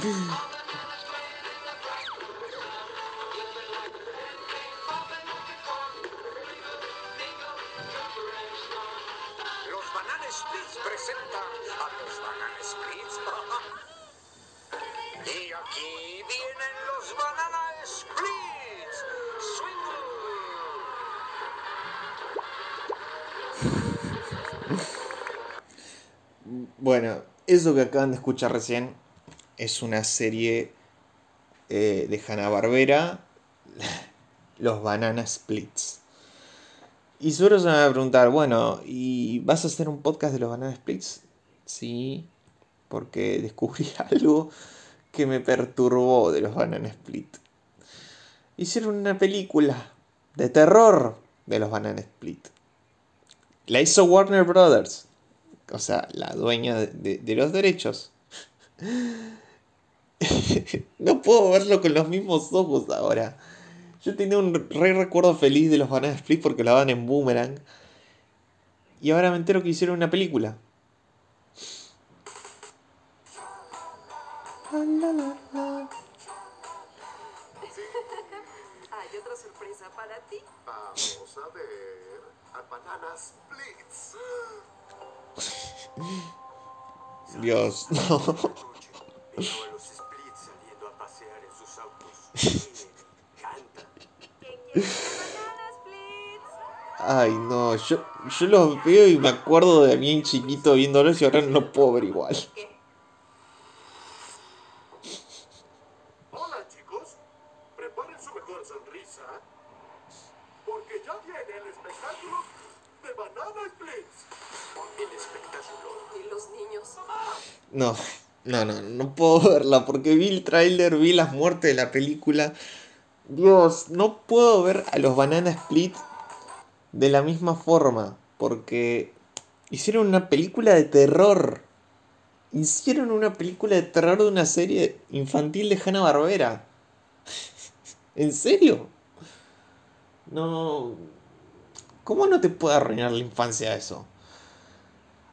Bueno, eso que acaban de escuchar recién es una serie eh, de Hanna-Barbera, Los Banana Splits. Y seguro se me van a preguntar, bueno, ¿y vas a hacer un podcast de los Banana Splits? Sí, porque descubrí algo que me perturbó de los Banana Split. Hicieron una película de terror de los Banana Split. La hizo Warner Brothers, o sea, la dueña de, de- de los derechos. no puedo verlo con los mismos ojos ahora. Yo tenía un re recuerdo feliz de los Banana Split porque la daban en Boomerang. Y ahora me entero que hicieron una película. Hay otra sorpresa para ti. Vamos a ver a Banana Splits. Dios, no. Ay, no. Yo, yo los veo y me acuerdo de mí chiquito viéndolos y ahora no puedo ver igual. ¿Qué? Hola chicos, preparen su mejor sonrisa. Porque ya viene el espectáculo de Banana Splits. El espectáculo. ¿Y los niños? No, no, no, no puedo verla porque vi el tráiler, vi las muertes de la película. Dios, no puedo ver a los Banana Split de la misma forma porque hicieron una película de terror. Hicieron una película de terror de una serie infantil de Hanna Barbera. ¿En serio? No. ¿Cómo no te puede arruinar la infancia eso?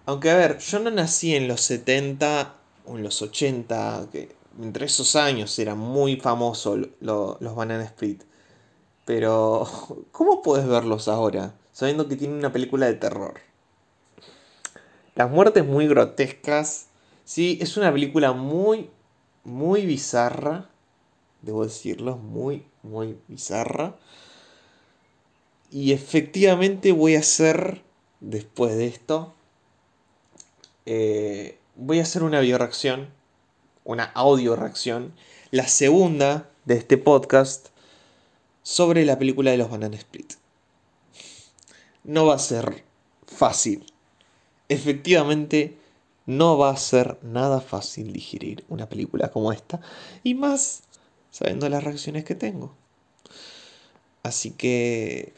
Aunque a ver, yo no nací en los 70 en los 80, que entre esos años era muy famoso lo- los Banana Split. Pero, ¿cómo puedes verlos ahora? Sabiendo que tienen una película de terror. Las muertes muy grotescas. Sí, es una película muy, muy bizarra. Debo decirlo, muy, muy bizarra. Y efectivamente voy a hacer, después de esto, eh, voy a hacer una bioreacción, una audio reacción, la segunda de este podcast sobre la película de los Banana Split. No va a ser fácil. Efectivamente, no va a ser nada fácil digerir una película como esta. Y más sabiendo las reacciones que tengo. Así que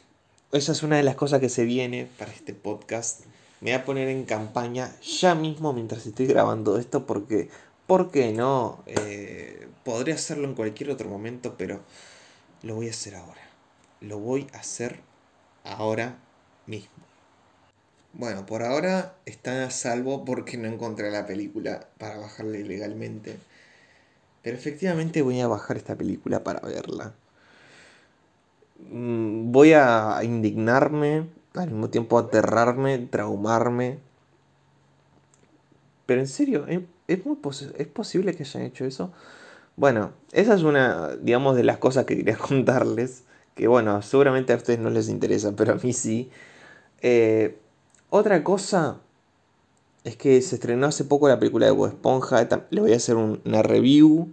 esa es una de las cosas que se viene para este podcast. Me voy a poner en campaña ya mismo mientras estoy grabando esto porque, ¿por qué no? Eh, podría hacerlo en cualquier otro momento, pero lo voy a hacer ahora. Lo voy a hacer ahora mismo. Bueno, por ahora están a salvo porque no encontré la película para bajarla ilegalmente. Pero efectivamente voy a bajar esta película para verla. Mm, Voy a indignarme, al mismo tiempo aterrarme, traumarme. Pero en serio, ¿es, es muy ¿es posible que hayan hecho eso? Bueno, esa es una, digamos, de las cosas que quería contarles. Que bueno, seguramente a ustedes no les interesa, pero a mí sí. Eh, otra cosa es que se estrenó hace poco la película de Bob Esponja. Le voy a hacer un- una review.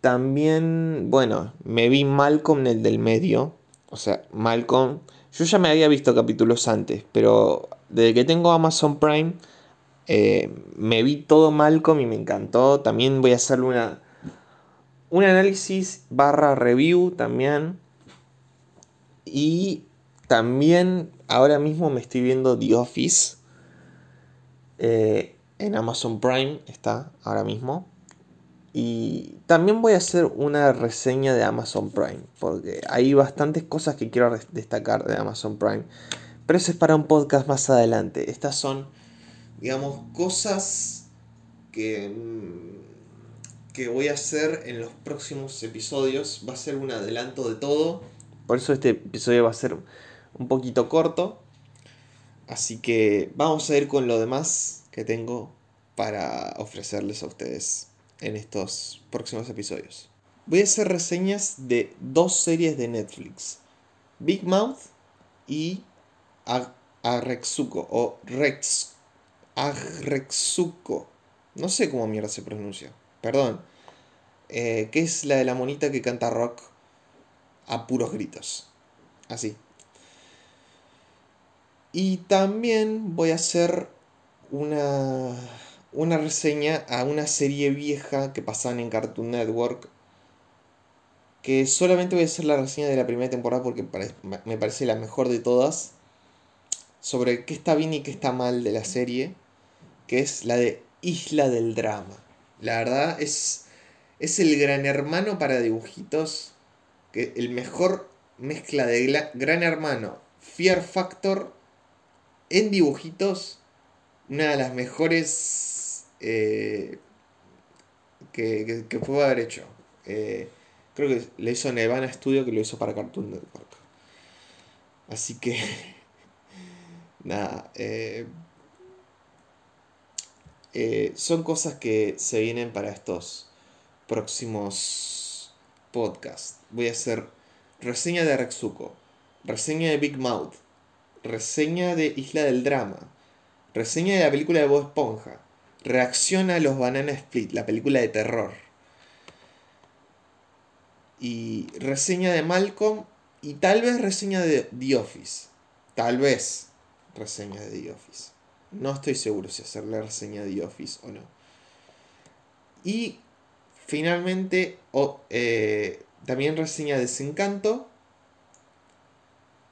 También, bueno, me vi Malcolm el del medio. O sea, Malcolm. Yo ya me había visto capítulos antes, pero desde que tengo Amazon Prime, eh, me vi todo Malcolm y me encantó. También voy a hacer una, un análisis barra review también. Y también ahora mismo me estoy viendo The Office. eh, en Amazon Prime está ahora mismo. Y también voy a hacer una reseña de Amazon Prime. Porque hay bastantes cosas que quiero destacar de Amazon Prime. Pero eso es para un podcast más adelante. Estas son, digamos, cosas que, mm, que voy a hacer en los próximos episodios. Va a ser un adelanto de todo. Por eso este episodio va a ser un poquito corto. Así que vamos a ir con lo demás que tengo para ofrecerles a ustedes en estos próximos episodios. Voy a hacer reseñas de dos series de Netflix. Big Mouth y Arexuko o Rex Arexuko. No sé cómo mierda se pronuncia. Perdón. Eh, que es la de la monita que canta rock a puros gritos. Así. Y también voy a hacer una, una reseña a una serie vieja que pasaban en Cartoon Network. Que solamente voy a hacer la reseña de la primera temporada porque me parece la mejor de todas. Sobre qué está bien y qué está mal de la serie. Que es la de Isla del Drama. La verdad es, es el gran hermano para dibujitos. Que el mejor mezcla de gran hermano, Fear Factor en dibujitos, una de las mejores eh, que, que, pudo haber hecho. Eh, creo que le hizo Nevana Studio que lo hizo para Cartoon Network. Así que, nada, eh, son cosas que se vienen para estos próximos podcasts. Voy a hacer reseña de Rexuko, reseña de Big Mouth, reseña de Isla del Drama, reseña de la película de Bob Esponja, reacciona a los Banana Split, la película de terror, y reseña de Malcolm y tal vez reseña de The Office, tal vez reseña de The Office. No estoy seguro si hacerle reseña de The Office o no. Y finalmente eh, también reseña de Desencanto.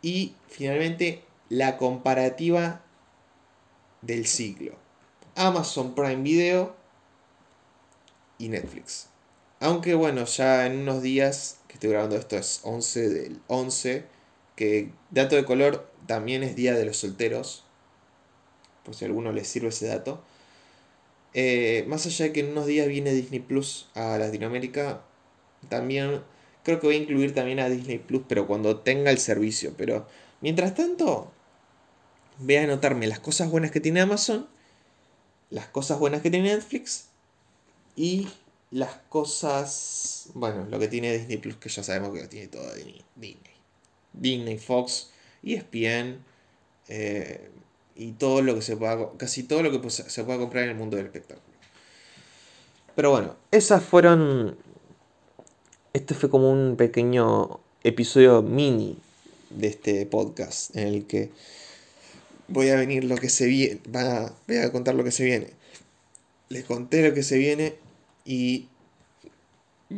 Y finalmente la comparativa del siglo. Amazon Prime Video y Netflix. Aunque bueno, ya en unos días que estoy grabando esto es 11 del 11, que dato de color también es Día de los Solteros, por si a alguno les sirve ese dato. Eh, más allá de que en unos días viene Disney Plus a Latinoamérica, también creo que voy a incluir también a Disney Plus, pero cuando tenga el servicio. Pero mientras tanto, voy a anotarme las cosas buenas que tiene Amazon, las cosas buenas que tiene Netflix y las cosas, bueno, lo que tiene Disney Plus, que ya sabemos que lo tiene todo Disney. Disney, Fox, ESPN eh, y todo lo que se pueda, casi todo lo que se pueda comprar en el mundo del espectáculo. Pero bueno, esas fueron, este fue como un pequeño episodio mini de este podcast en el que voy a venir lo que se viene, voy a contar lo que se viene. Les conté lo que se viene y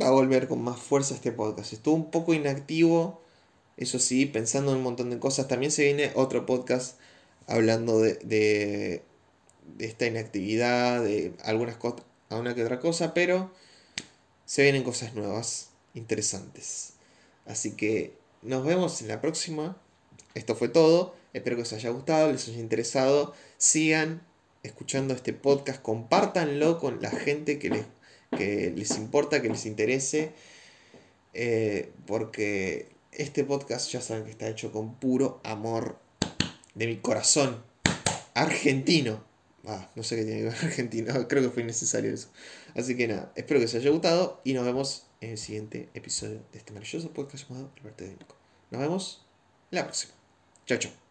va a volver con más fuerza este podcast. Estuvo un poco inactivo, eso sí, pensando en un montón de cosas. También se viene otro podcast hablando de, de, esta inactividad, de algunas cosas, a una que otra cosa, pero se vienen cosas nuevas, interesantes. Así que nos vemos en la próxima. Esto fue todo. Espero que os haya gustado, les haya interesado. Sigan escuchando este podcast, compártanlo con la gente que les, les importa, que les interese. Eh, porque este podcast ya saben que está hecho con puro amor de mi corazón argentino. Ah, no sé qué tiene que ver argentino, creo que fue innecesario eso. Así que nada, espero que os haya gustado y nos vemos en el siguiente episodio de este maravilloso podcast llamado Alberto Nos vemos la próxima. Chao, chao.